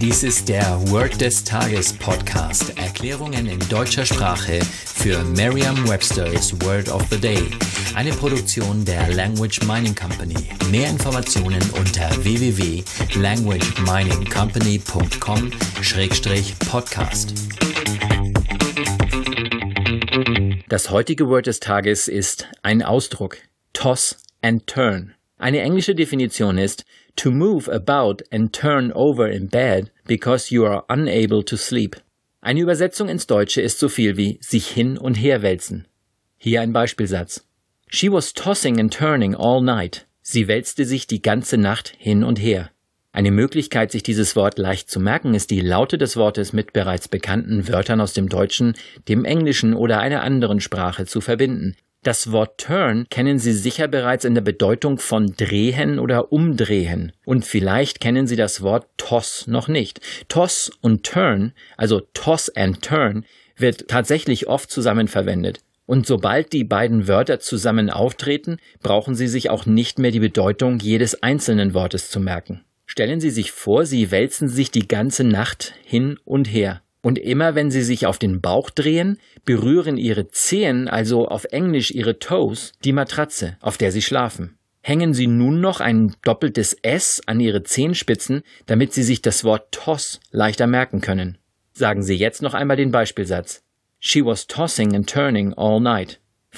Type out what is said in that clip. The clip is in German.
Dies ist der Word des Tages Podcast. Erklärungen in deutscher Sprache für Merriam-Webster's Word of the Day. Eine Produktion der Language Mining Company. Mehr Informationen unter www.languageminingcompany.com-podcast. Das heutige Word des Tages ist ein Ausdruck. Toss and turn. Eine englische Definition ist to move about and turn over in bed because you are unable to sleep. Eine Übersetzung ins Deutsche ist so viel wie sich hin und her wälzen. Hier ein Beispielsatz. She was tossing and turning all night. Sie wälzte sich die ganze Nacht hin und her. Eine Möglichkeit, sich dieses Wort leicht zu merken, ist die Laute des Wortes mit bereits bekannten Wörtern aus dem Deutschen, dem Englischen oder einer anderen Sprache zu verbinden. Das Wort turn kennen Sie sicher bereits in der Bedeutung von drehen oder umdrehen. Und vielleicht kennen Sie das Wort toss noch nicht. Toss und turn, also toss and turn, wird tatsächlich oft zusammen verwendet. Und sobald die beiden Wörter zusammen auftreten, brauchen Sie sich auch nicht mehr die Bedeutung jedes einzelnen Wortes zu merken. Stellen Sie sich vor, Sie wälzen sich die ganze Nacht hin und her. Und immer wenn sie sich auf den Bauch drehen, berühren ihre Zehen, also auf Englisch ihre Toes, die Matratze, auf der sie schlafen. Hängen sie nun noch ein doppeltes S an ihre Zehenspitzen, damit sie sich das Wort toss leichter merken können. Sagen Sie jetzt noch einmal den Beispielsatz. She was tossing and turning all night.